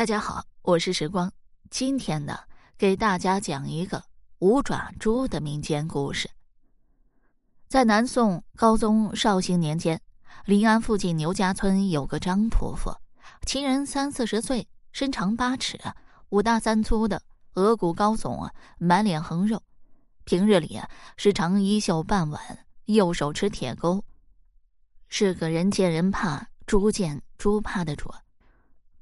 大家好，我是时光。今天呢，给大家讲一个五爪猪的民间故事。在南宋高宗绍兴年间，临安附近牛家村有个张屠夫，其人三四十岁，身长八尺，五大三粗的，额骨高耸，满脸横肉。平日里啊，时常衣袖半挽，右手持铁钩，是个人见人怕、猪见猪怕的主。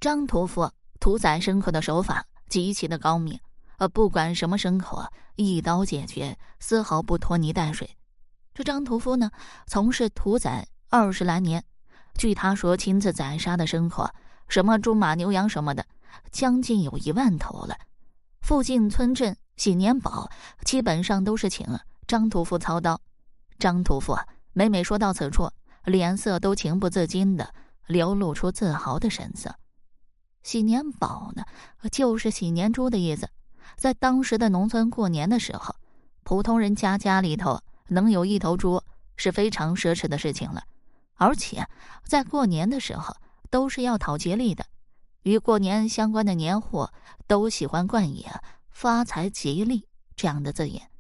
张屠夫。屠宰牲口的手法极其的高明，呃，不管什么牲口啊，一刀解决，丝毫不拖泥带水。这张屠夫呢，从事屠宰二十来年，据他说，亲自宰杀的牲口，什么猪马牛羊什么的，将近有一万头了。附近村镇洗年宝，基本上都是请张屠夫操刀。张屠夫啊，每每说到此处，脸色都情不自禁的流露出自豪的神色。洗年宝呢，就是洗年猪的意思。在当时的农村过年的时候，普通人家家里头能有一头猪是非常奢侈的事情了。而且在过年的时候都是要讨吉利的，与过年相关的年货都喜欢冠以“发财吉利”这样的字眼。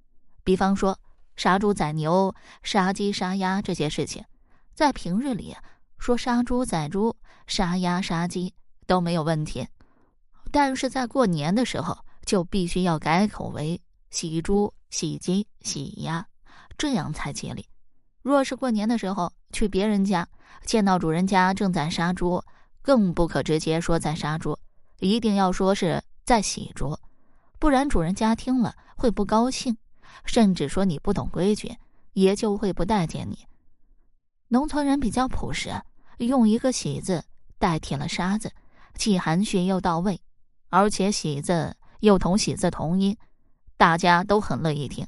比方说杀猪宰牛、杀鸡杀鸭这些事情，在平日里说杀猪宰猪、杀鸭杀鸡。都没有问题，但是在过年的时候就必须要改口为洗猪、洗鸡、洗鸭，这样才吉利。若是过年的时候去别人家见到主人家正在杀猪，更不可直接说在杀猪，一定要说是在洗猪，不然主人家听了会不高兴，甚至说你不懂规矩，也就会不待见你。农村人比较朴实，用一个“喜”字代替了“杀”字。既含蓄又到位，而且“喜”字又同“喜”字同音，大家都很乐意听。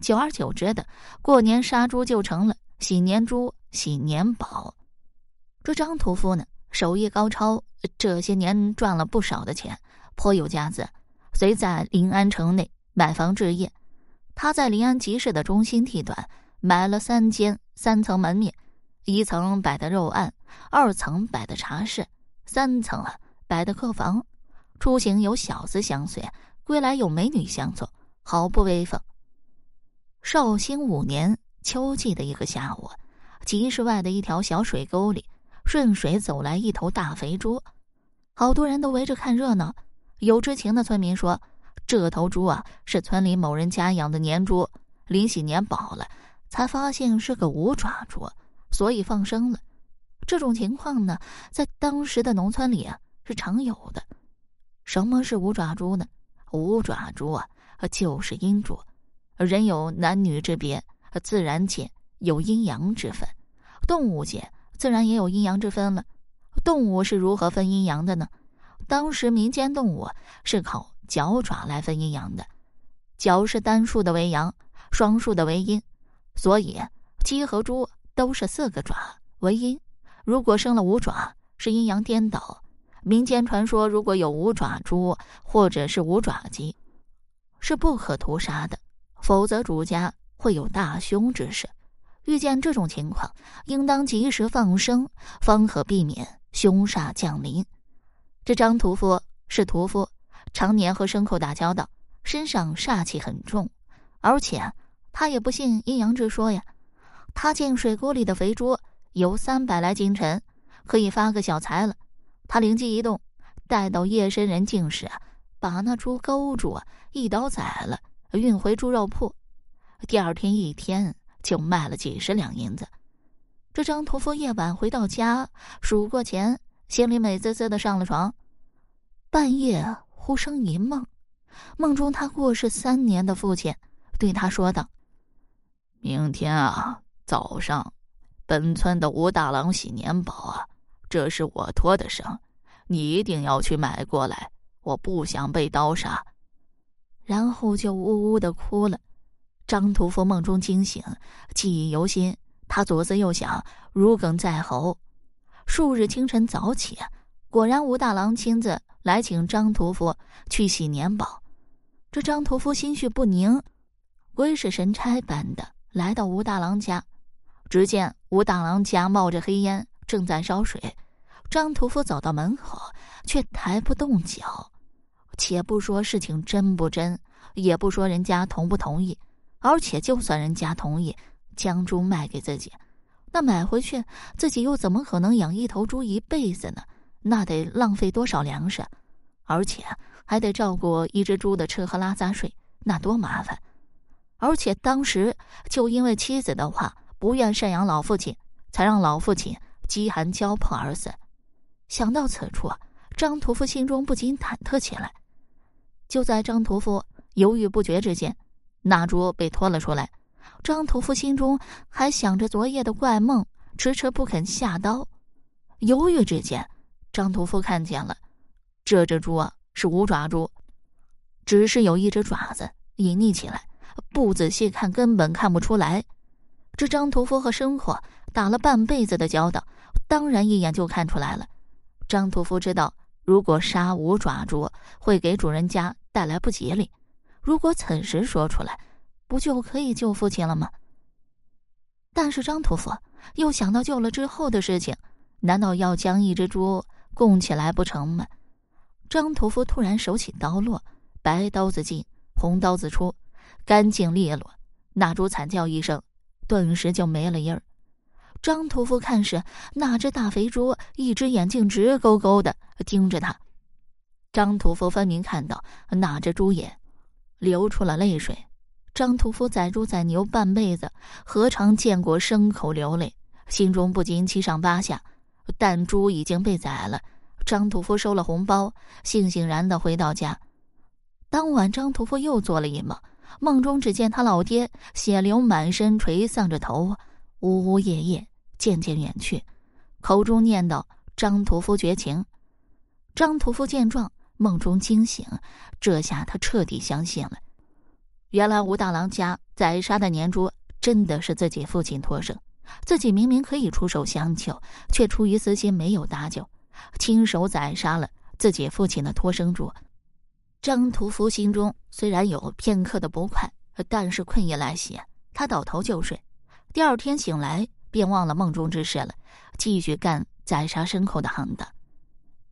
久而久之的，过年杀猪就成了“喜年猪”“喜年宝”。这张屠夫呢，手艺高超，这些年赚了不少的钱，颇有家子，遂在临安城内买房置业。他在临安集市的中心地段买了三间三层门面，一层摆的肉案，二层摆的茶室，三层啊。摆的客房，出行有小子相随，归来有美女相送，毫不威风。绍兴五年秋季的一个下午，集市外的一条小水沟里，顺水走来一头大肥猪，好多人都围着看热闹。有知情的村民说，这头猪啊是村里某人家养的年猪，临喜年饱了，才发现是个五爪猪，所以放生了。这种情况呢，在当时的农村里啊。是常有的。什么是五爪猪呢？五爪猪啊，就是阴猪。人有男女之别，自然界有阴阳之分，动物界自然也有阴阳之分了。动物是如何分阴阳的呢？当时民间动物是靠脚爪来分阴阳的。脚是单数的为阳，双数的为阴，所以鸡和猪都是四个爪为阴。如果生了五爪，是阴阳颠倒。民间传说，如果有五爪猪或者是五爪鸡，是不可屠杀的，否则主家会有大凶之事。遇见这种情况，应当及时放生，方可避免凶煞降临。这张屠夫是屠夫，常年和牲口打交道，身上煞气很重，而且他也不信阴阳之说呀。他见水沟里的肥猪有三百来斤沉，可以发个小财了。他灵机一动，待到夜深人静时，把那猪勾住，一刀宰了，运回猪肉铺。第二天一天就卖了几十两银子。这张屠夫夜晚回到家，数过钱，心里美滋滋的上了床。半夜忽生一梦，梦中他过世三年的父亲对他说道：“明天啊，早上，本村的吴大郎洗年宝啊。”这是我托的生，你一定要去买过来。我不想被刀杀，然后就呜呜的哭了。张屠夫梦中惊醒，记忆犹新。他左思右想，如鲠在喉。数日清晨早起，果然吴大郎亲自来请张屠夫去洗年宝。这张屠夫心绪不宁，鬼使神差般的来到吴大郎家，只见吴大郎家冒着黑烟，正在烧水。张屠夫走到门口，却抬不动脚。且不说事情真不真，也不说人家同不同意，而且就算人家同意将猪卖给自己，那买回去自己又怎么可能养一头猪一辈子呢？那得浪费多少粮食，而且还得照顾一只猪的吃喝拉撒睡，那多麻烦！而且当时就因为妻子的话不愿赡养老父亲，才让老父亲饥寒交迫而死。想到此处，张屠夫心中不禁忐忑起来。就在张屠夫犹豫不决之间，那猪被拖了出来。张屠夫心中还想着昨夜的怪梦，迟迟不肯下刀。犹豫之间，张屠夫看见了，这只猪啊是五爪猪，只是有一只爪子隐匿起来，不仔细看根本看不出来。这张屠夫和生火打了半辈子的交道，当然一眼就看出来了。张屠夫知道。如果杀无爪猪会给主人家带来不吉利，如果此时说出来，不就可以救父亲了吗？但是张屠夫又想到救了之后的事情，难道要将一只猪供起来不成吗？张屠夫突然手起刀落，白刀子进，红刀子出，干净利落。那猪惨叫一声，顿时就没了音儿。张屠夫看是那只大肥猪，一只眼睛直勾勾的盯着他。张屠夫分明看到那只猪眼流出了泪水。张屠夫宰猪宰牛半辈子，何尝见过牲口流泪？心中不禁七上八下。但猪已经被宰了，张屠夫收了红包，悻悻然的回到家。当晚，张屠夫又做了一梦，梦中只见他老爹血流满身，垂丧着头，呜呜咽咽。渐渐远去，口中念叨：“张屠夫绝情。”张屠夫见状，梦中惊醒，这下他彻底相信了。原来吴大郎家宰杀的年猪真的是自己父亲托生，自己明明可以出手相救，却出于私心没有搭救，亲手宰杀了自己父亲的托生猪。张屠夫心中虽然有片刻的不快，但是困意来袭，他倒头就睡。第二天醒来。便忘了梦中之事了，继续干宰杀牲口的行当。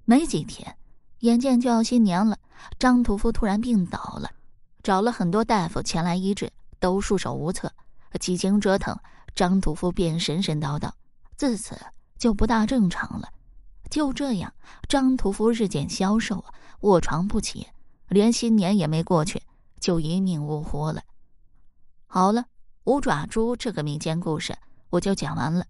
没几天，眼见就要新年了，张屠夫突然病倒了，找了很多大夫前来医治，都束手无策。几经折腾，张屠夫便神神叨叨，自此就不大正常了。就这样，张屠夫日渐消瘦，卧床不起，连新年也没过去，就一命呜呼了。好了，五爪猪这个民间故事。我就讲完了。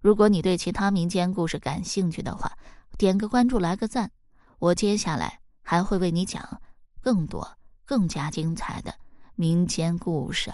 如果你对其他民间故事感兴趣的话，点个关注，来个赞。我接下来还会为你讲更多、更加精彩的民间故事。